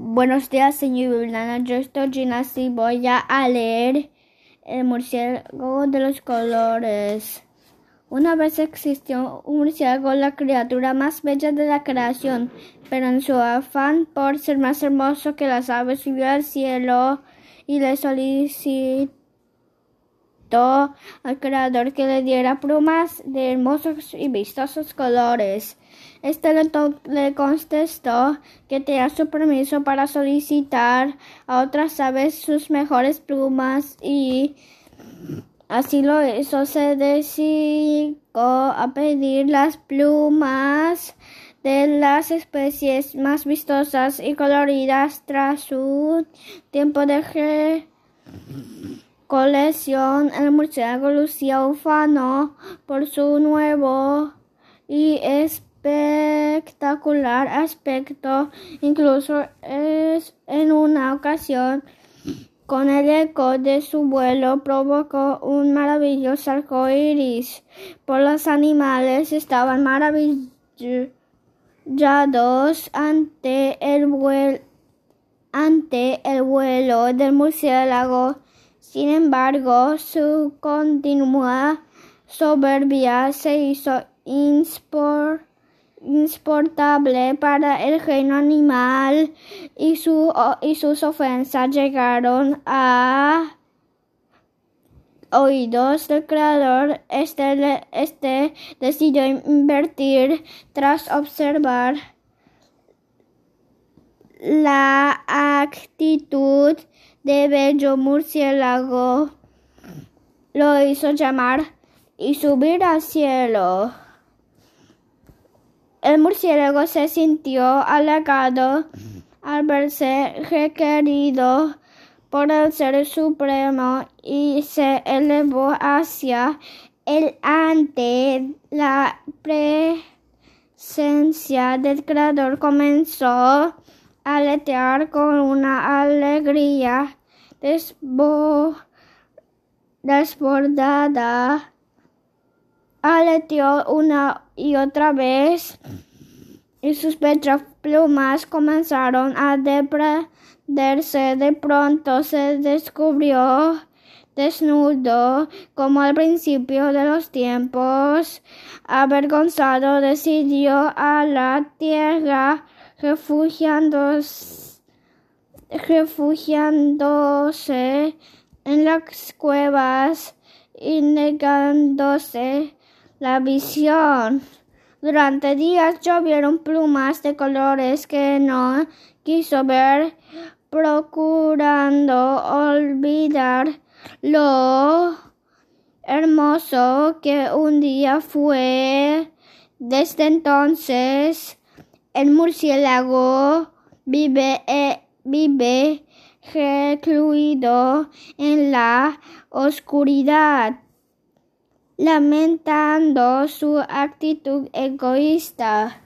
Buenos días, señor Violana. Yo estoy Gina y voy a leer El murciélago de los colores. Una vez existió un murciélago, la criatura más bella de la creación, pero en su afán por ser más hermoso que las aves subió al cielo y le solicitó al creador que le diera plumas de hermosos y vistosos colores. Este le, contestó que tenía su permiso para solicitar a otras aves sus mejores plumas y así lo hizo. Se decidió a pedir las plumas de las especies más vistosas y coloridas tras su tiempo de colección. El murciélago lucía ufano por su nuevo y es espectacular aspecto, incluso es en una ocasión con el eco de su vuelo provocó un maravilloso arco iris. Por los animales estaban maravillados ante el, vuelo, ante el vuelo del murciélago. Sin embargo, su continua soberbia se hizo inspor insoportable para el reino animal y, su, y sus ofensas llegaron a oídos del creador. Este, este decidió invertir tras observar la actitud de bello murciélago. Lo hizo llamar y subir al cielo. El murciélago se sintió halagado al verse requerido por el Ser Supremo y se elevó hacia el ante la presencia del Creador comenzó a aletear con una alegría desbordada aleteó una y otra vez y sus plumas comenzaron a desprenderse. De pronto se descubrió desnudo como al principio de los tiempos. Avergonzado decidió a la tierra refugiándose, refugiándose en las cuevas y negándose la visión. Durante días llovieron plumas de colores que no quiso ver, procurando olvidar lo hermoso que un día fue. Desde entonces, el murciélago vive, eh, vive recluido en la oscuridad lamentando su actitud egoísta.